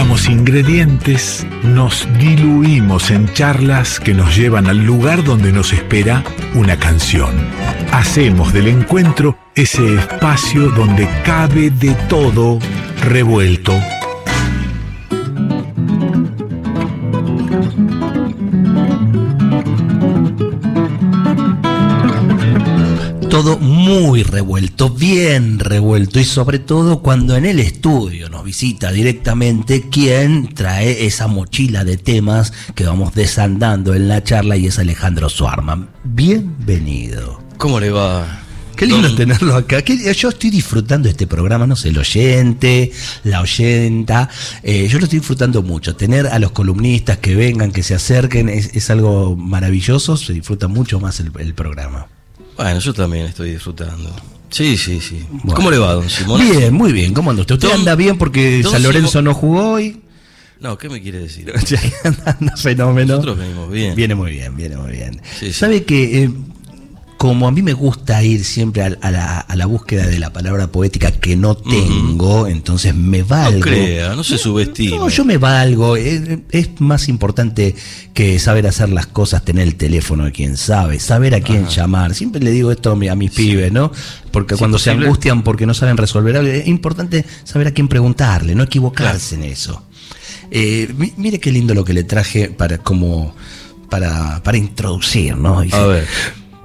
ingredientes, nos diluimos en charlas que nos llevan al lugar donde nos espera una canción. Hacemos del encuentro ese espacio donde cabe de todo revuelto revuelto, bien revuelto y sobre todo cuando en el estudio nos visita directamente quien trae esa mochila de temas que vamos desandando en la charla y es Alejandro Suarman. Bienvenido. ¿Cómo le va? Qué lindo tenerlo acá. Yo estoy disfrutando este programa, no sé, el oyente, la oyenta. Eh, yo lo estoy disfrutando mucho. Tener a los columnistas que vengan, que se acerquen, es, algo maravilloso. Se disfruta mucho más el programa. Bueno, yo también estoy disfrando. Sí, sí, sí. ¿Cómo le va, don Simón? Bien, muy bien. ¿Cómo anda usted? ¿Usted anda bien porque San Lorenzo no jugó hoy? No, ¿qué me quiere decir? anda fenómeno. Nosotros venimos bien. Viene muy bien, viene muy bien. ¿Sabe que eh, como a mí me gusta ir siempre a, la, búsqueda de la palabra poética que no tengo, entonces me valgo. No crea, no se subestime. No, yo me valgo. Es, es, más importante que saber hacer las cosas, tener el teléfono de quien sabe, saber a quién llamar. Siempre le digo esto a, mis pibes, ¿no? Porque cuando se angustian porque no saben resolver algo, es importante saber a quién preguntarle, no equivocarse en eso. Eh, mire qué lindo lo que le traje para como para, para introducir, ¿no? a ver.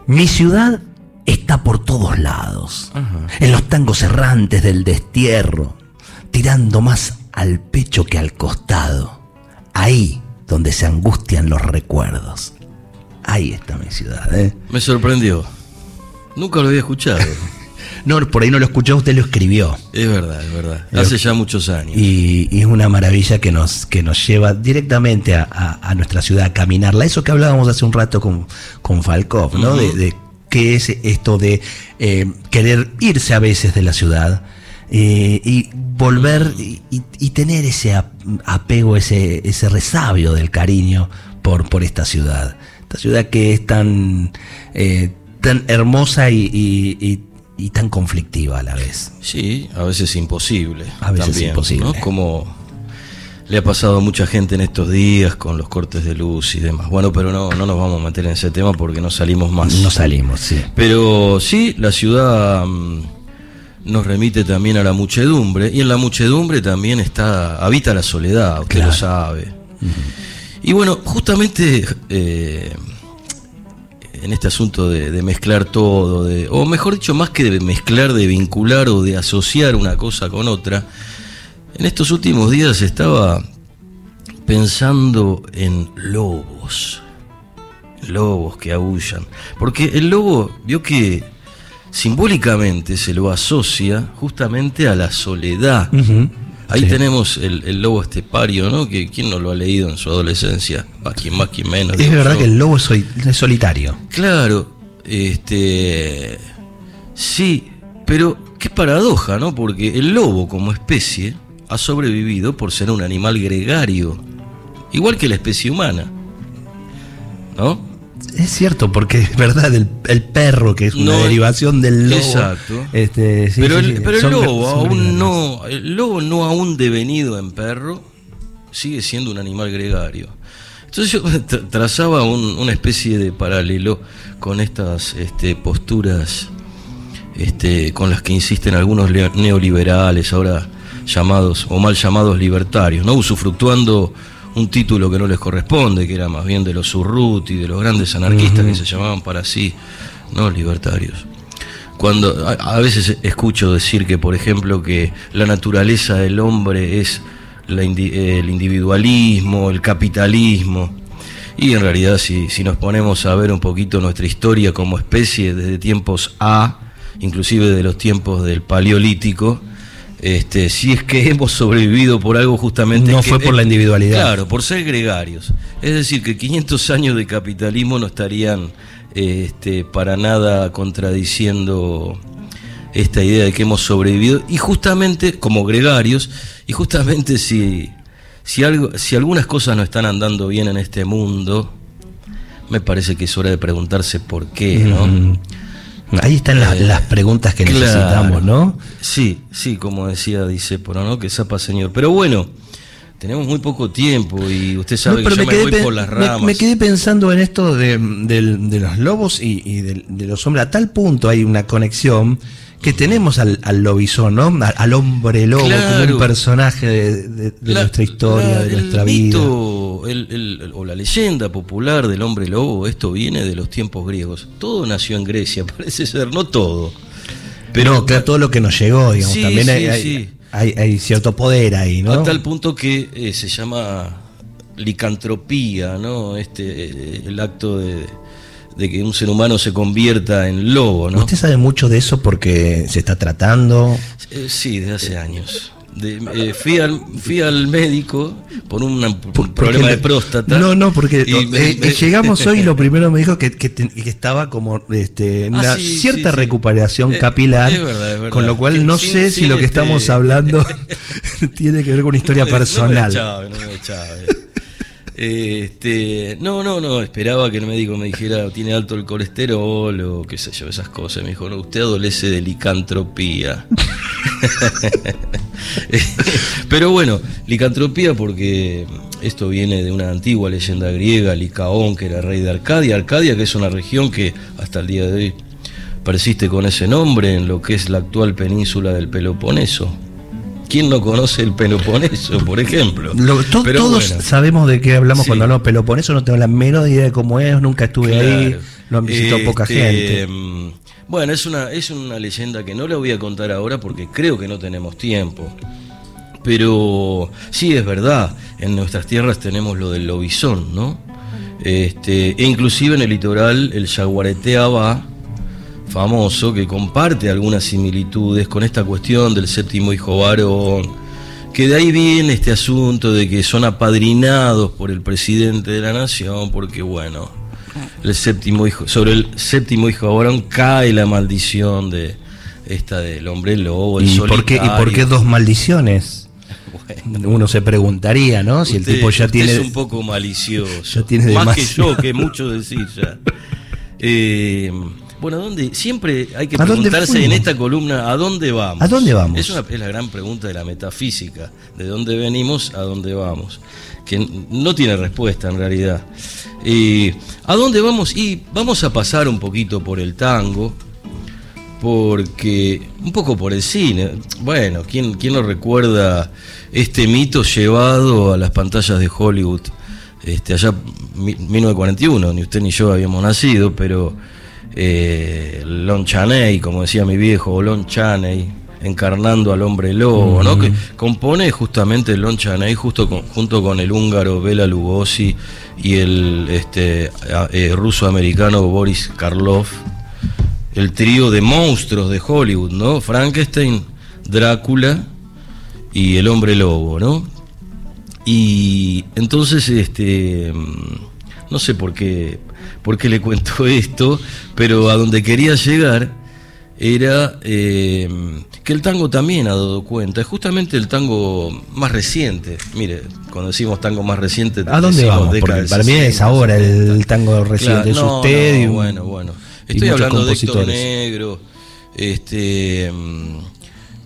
Mi ciudad está por todos lados, en los tangos errantes del destierro, tirando más al pecho que al costado, ahí donde se angustian los recuerdos. Ahí está mi ciudad. ¿eh? Me sorprendió. Nunca lo había escuchado. no, por ahí no lo escuchó, usted lo escribió. Es verdad, es verdad. Hace ya muchos años. Y, es una maravilla que nos, que nos lleva directamente a, nuestra ciudad a caminarla. Eso que hablábamos hace un rato con, con Falkov, ¿no? de, qué es esto de eh, querer irse a veces de la ciudad. Eh, y volver y, tener ese apego, ese, ese resabio del cariño por, por esta ciudad. Esta ciudad que es tan, eh, tan hermosa y, y tan conflictiva a la vez. Sí, a veces imposible. A veces imposible. Como le ha pasado a mucha gente en estos días con los cortes de luz y demás. Bueno, pero no, no nos vamos a meter en ese tema porque no salimos más. No salimos, sí. Pero sí, la ciudad mm, nos remite también a la muchedumbre y en la muchedumbre también está habita la soledad, usted lo sabe. Y bueno, justamente eh, en este asunto de, mezclar todo, de, o mejor dicho, más que de mezclar, de vincular o de asociar una cosa con otra, en estos últimos días estaba pensando en lobos, lobos que aullan, porque el lobo vio que simbólicamente se lo asocia justamente a la soledad. Ahí tenemos el, lobo estepario, ¿no? Que quién no lo ha leído en su adolescencia, más quien más, quien menos. Es verdad que el lobo es solitario. Claro, este, sí, pero qué paradoja, ¿no? Porque el lobo como especie ha sobrevivido por ser un animal gregario, igual que la especie humana, ¿no? Es cierto, porque es verdad, el, perro, que es una derivación del lobo. Exacto. Este, pero el, lobo, aún no, el lobo no aún devenido en perro, sigue siendo un animal gregario. Entonces yo trazaba una especie de paralelo con estas este, posturas este, con las que insisten algunos neoliberales, ahora llamados o mal llamados libertarios, ¿no? usufructuando un título que no les corresponde, que era más bien de los Urruti, de los grandes anarquistas que se llamaban para sí, no libertarios. Cuando a, veces escucho decir que, por ejemplo, que la naturaleza del hombre es el individualismo, el capitalismo, y en realidad si, si nos ponemos a ver un poquito nuestra historia como especie desde tiempos A, inclusive de los tiempos del Paleolítico, este, si es que hemos sobrevivido por algo justamente... No fue por la individualidad. Claro, por ser gregarios. Es decir, que 500 años de capitalismo no estarían este, para nada contradiciendo esta idea de que hemos sobrevivido y justamente como gregarios y justamente si si algo si algunas cosas no están andando bien en este mundo me parece que es hora de preguntarse por qué, ¿no? Ahí están las, eh, preguntas que necesitamos, ¿no? Sí, sí, como decía dice ¿no? Que zapa señor. Pero bueno, tenemos muy poco tiempo y usted sabe No, que yo me voy por las ramas. me quedé pensando en esto de, del- de los lobos y, de, los hombres. A tal punto hay una conexión que tenemos al, al lobizón, ¿no? Al, al hombre lobo como Claro. un personaje de, de- de La- nuestra historia, la- de el nuestra vida. mito, el- el- o la leyenda popular del hombre lobo, esto viene de los tiempos griegos. Todo nació en Grecia, parece ser, no todo. Pero no, claro, todo lo que nos llegó, digamos, Sí, también hay, sí, hay- sí. hay- hay cierto poder ahí, ¿no? A tal punto que eh, se llama licantropía, ¿no? Este, eh, el acto de, de que un ser humano se convierta en lobo, ¿no? ¿Usted sabe mucho de eso porque se está tratando? Eh, sí, desde hace años. De- eh, fui, al, fui al médico por una- por un problema de próstata. No, no, porque y eh, me- eh, me- llegamos hoy y lo primero me dijo que, que estaba como este, en Ah, una sí, cierta sí, recuperación Eh, capilar, es verdad, es verdad. con lo cual no sé si lo que este- estamos hablando tiene que ver con una historia No personal. No me chave, no me. Este, no, no, no, esperaba que el médico me dijera tiene alto el colesterol o qué sé yo, esas cosas. Me dijo, no, usted adolece de licantropía. Pero bueno, licantropía porque esto viene de una antigua leyenda griega, Licaón, que era rey de Arcadia. Arcadia, que es una región que hasta el día de hoy persiste con ese nombre en lo que es la actual península del Peloponeso. ¿Quién no conoce el Peloponeso, por ejemplo? Lo- to- Pero todos bueno. sabemos de qué hablamos Sí. cuando hablamos Peloponeso, no tengo la menor idea de cómo es, nunca estuve ahí, lo han visitado poca Este, gente. mm, Bueno, es una, es una leyenda que no la voy a contar ahora porque creo que no tenemos tiempo. Pero sí es verdad, en nuestras tierras tenemos lo del lobizón, ¿no? Este, e inclusive en el litoral el yaguareteaba famoso que comparte algunas similitudes con esta cuestión del séptimo hijo varón, que de ahí viene este asunto de que son apadrinados por el presidente de la nación, porque bueno, el séptimo hijo, sobre el séptimo hijo varón cae la maldición de esta del hombre lobo, el ¿Y por, qué, ¿Y por qué dos maldiciones? Uno se preguntaría, ¿no? Si el tipo ya usted tiene... es un poco malicioso. Ya tiene Más que yo, que mucho decir ya. Eh, bueno, ¿a dónde? Siempre hay que ¿A dónde preguntarse en esta columna, ¿a dónde vamos? ¿A dónde vamos? Es, una, es la gran pregunta de la metafísica. ¿De dónde venimos? ¿A dónde vamos? Que no tiene respuesta en realidad. Eh, ¿A dónde vamos? Y vamos a pasar un poquito por el tango, porque un poco por el cine. Bueno, ¿quién, quién no recuerda este mito llevado a las pantallas de Hollywood? Este, allá mi- 1941, ni usted ni yo habíamos nacido, pero eh, Lon Chaney, como decía mi viejo, Lon Chaney, encarnando al hombre lobo, ¿no? Que compone justamente Lon Chaney justo con- junto con el húngaro Bela Lugosi y el este, eh, ruso-americano Boris Karloff el trío de monstruos de Hollywood, ¿no? Frankenstein, Drácula y el hombre lobo, ¿no? Y entonces, este, mm, no sé por qué, por qué le cuento esto, pero a donde quería llegar era eh, que el tango también ha dado cuenta, es justamente el tango más reciente. Mire, cuando decimos tango más reciente, ¿A dónde vamos? Porque para mí es 60, ahora 70. el tango reciente, Claro, es usted no, y un- bueno, bueno. Estoy hablando de Héctor. Negro, este,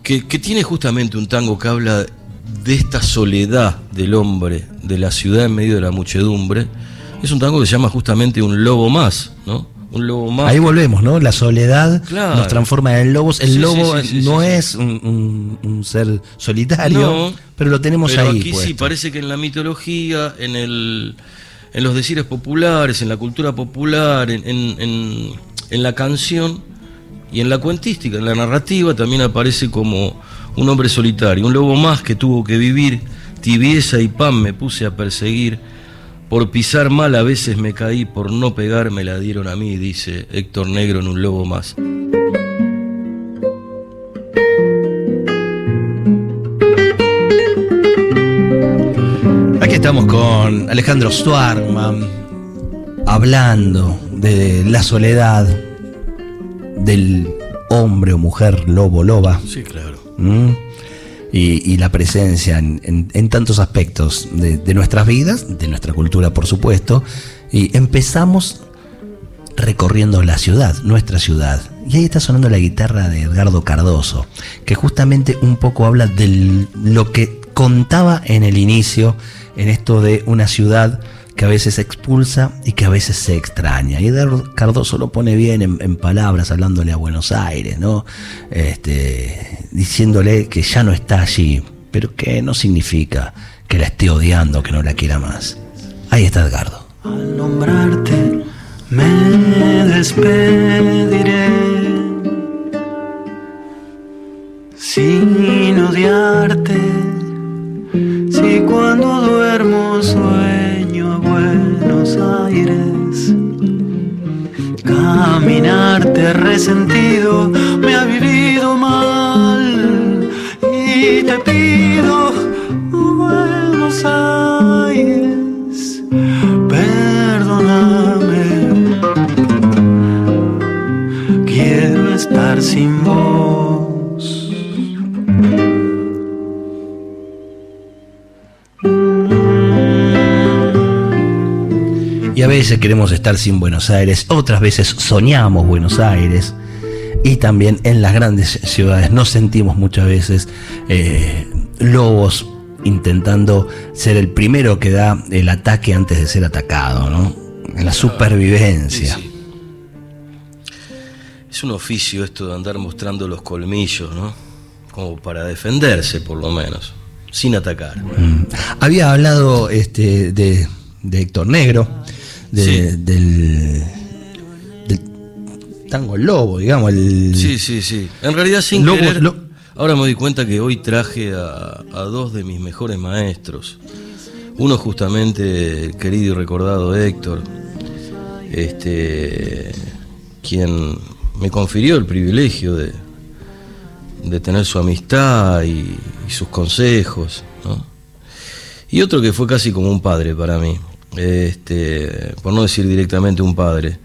que, que tiene justamente un tango que habla de esta soledad del hombre, de la ciudad en medio de la muchedumbre. Es un tango que se llama justamente Un Lobo Más, ¿no? Un Lobo Más. Ahí volvemos, ¿no? La soledad Claro. nos transforma en lobos. El Sí, lobo sí, sí, no es un, un- un ser solitario, No, pero lo tenemos Pero ahí. aquí sí, parece que en la mitología, en el en los decires populares, en la cultura popular, en, en- en- en la canción y en la cuentística, en la narrativa, también aparece como un hombre solitario, un lobo más que tuvo que vivir, tibieza y pan me puse a perseguir, por pisar mal a veces me caí, por no pegar me la dieron a mí, dice Héctor Negro en un lobo más. Aquí estamos con Alejandro Stuarman hablando de la soledad del hombre o mujer lobo loba Sí, claro. ¿m? Y, la presencia en, en- en tantos aspectos de, de nuestras vidas, de nuestra cultura por supuesto, y empezamos recorriendo la ciudad, nuestra ciudad. Y ahí está sonando la guitarra de Edgardo Cardoso, que justamente un poco habla de lo que contaba en el inicio, en esto de una ciudad que a veces expulsa y que a veces se extraña. Y Eduardo Cardoso lo pone bien en, palabras, hablándole a Buenos Aires, ¿no? Este, diciéndole que ya no está allí, pero que no significa que la esté odiando, que no la quiera más. Ahí está Edgardo. Al nombrarte me despediré sin odiarte. Si cuando duermo sueño Buenos Aires, caminarte resentido me ha vivido veces queremos estar sin Buenos Aires, otras veces soñamos Buenos Aires. Y también en las grandes ciudades nos sentimos muchas veces eh, lobos intentando ser el primero que da el ataque antes de ser atacado, ¿no? La supervivencia. Es un oficio esto de andar mostrando los colmillos, ¿no? Como para defenderse, por lo menos, sin atacar. Mm. Había hablado este, de, Héctor Negro, del, del, tango lobo, digamos. El, sí, sí, sí. En realidad sin querer, Ahora me doy cuenta que hoy traje a, dos de mis mejores maestros. Uno justamente el querido y recordado Héctor, este, quien me confirió el privilegio de, de tener su amistad y, sus consejos, Y otro que fue casi como un padre para mí, este, por no decir directamente un padre.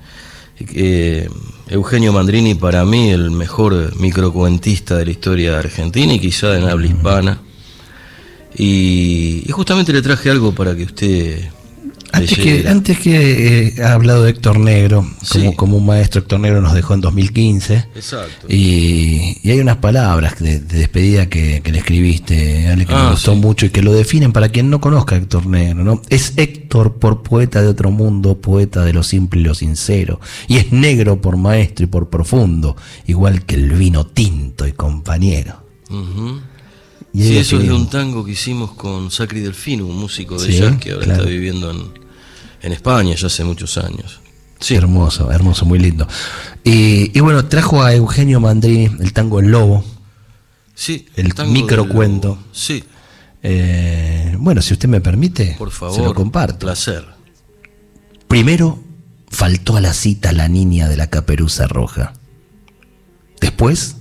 Eh, Eugenio Mandrini para mí el mejor microcuentista de la historia Argentina y quizá en habla hispana. Y, justamente le traje algo para que usted... Antes que, antes que eh, ha hablado de Héctor Negro, como, como un maestro, Héctor Negro nos dejó en 2015. Exacto. Y, hay unas palabras de, despedida que, le escribiste, Ale, que me ah, gustó mucho y que lo definen para quien no conozca a Héctor Negro. ¿no? Es Héctor por poeta de otro mundo, poeta de lo simple y lo sincero. Y es negro por maestro y por profundo, igual que el vino tinto y compañero. y sí, eso es de un tango que hicimos con Sacri Delfino, un músico de jazz que ahora está viviendo en, en España ya hace muchos años. Sí. Hermoso, hermoso, muy lindo. Y, bueno, trajo a Eugenio Mandrini el tango El Lobo. Sí, el, microcuento. Sí. Eh, bueno, si usted me permite, Por favor, se lo comparto. Placer. Primero faltó a la cita la niña de la caperuza roja. Después,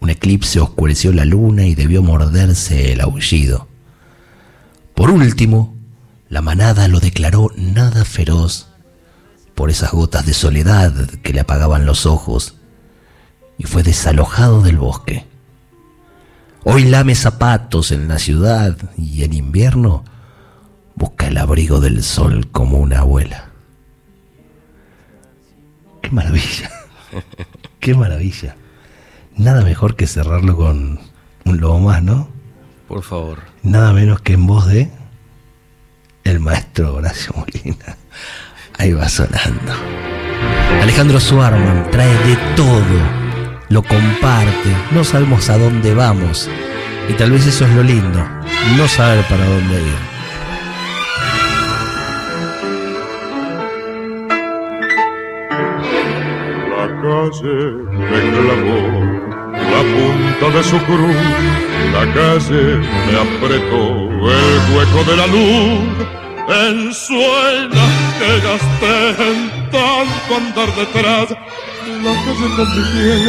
un eclipse oscureció la luna y debió morderse el aullido. Por último, la manada lo declaró nada feroz por esas gotas de soledad que le apagaban los ojos y fue desalojado del bosque. Hoy lame zapatos en la ciudad y en invierno busca el abrigo del sol como una abuela. Qué maravilla, qué maravilla. Nada mejor que cerrarlo con un lobo más, ¿no? Por favor. Nada menos que en voz de el maestro Horacio Molina. Ahí va sonando. Alejandro Suarman trae de todo, lo comparte, no sabemos a dónde vamos. Y tal vez eso es lo lindo, no saber para dónde ir. La calle me clavó la punta de su cruz, la calle me apretó el hueco de la luz en suela que gasté en tanto andar detrás, la casa con mi piel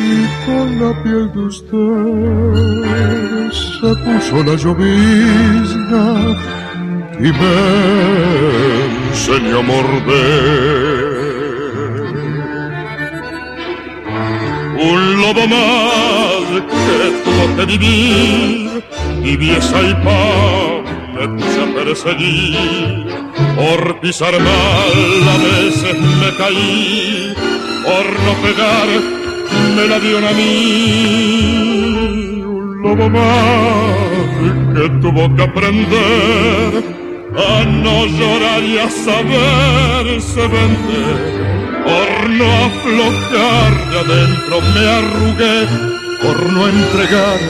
y con la piel de usted se puso la llovizna y me enseñó a morder. Un lobo más que tuvo que vivir y viesa y pan me puse a perseguir, por pisar mal a veces me caí, por no pegar me la dio a mí. Un lobo mal que tuvo que aprender a no llorar y a saberse vender. Por no aflojar de adentro me arrugué, por no entregar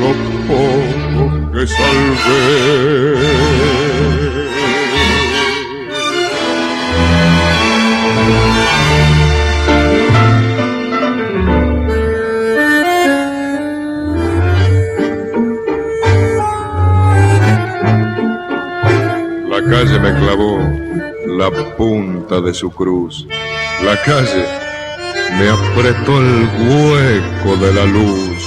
lo poco que salvé. La calle me clavó la punta de su cruz. La calle me apretó el hueco de la luz.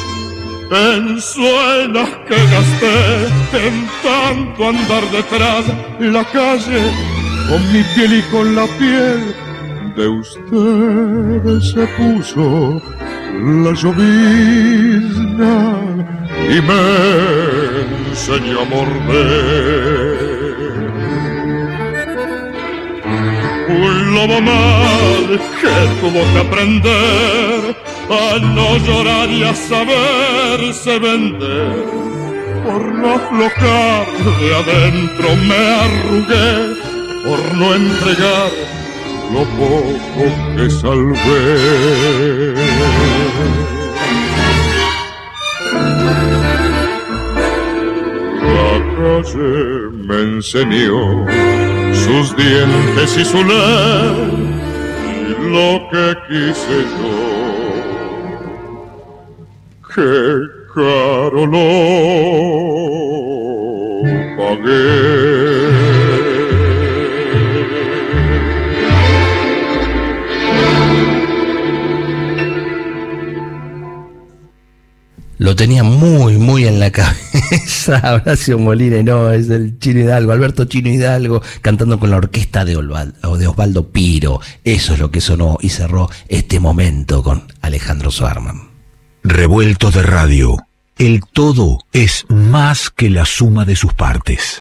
En suelas que gasté en tanto andar detrás, la calle con mi piel y con la piel de usted se puso la llovizna y me enseñó a morder. Un lobo mal que tuvo que aprender a no llorar y a saberse vender. Por no aflojar de adentro me arrugué, por no entregar lo poco que salvé. La calle me enseñó sus dientes y su ley, y lo que quise yo, que caro lo pagué. Lo tenía muy, muy en la cabeza Horacio Molina, y no, es el Chino Hidalgo, Alberto Chino Hidalgo, cantando con la orquesta de, de Osvaldo Piro. Eso es lo que sonó y cerró este momento con Alejandro Suarman. Revuelto de radio. El todo es más que la suma de sus partes.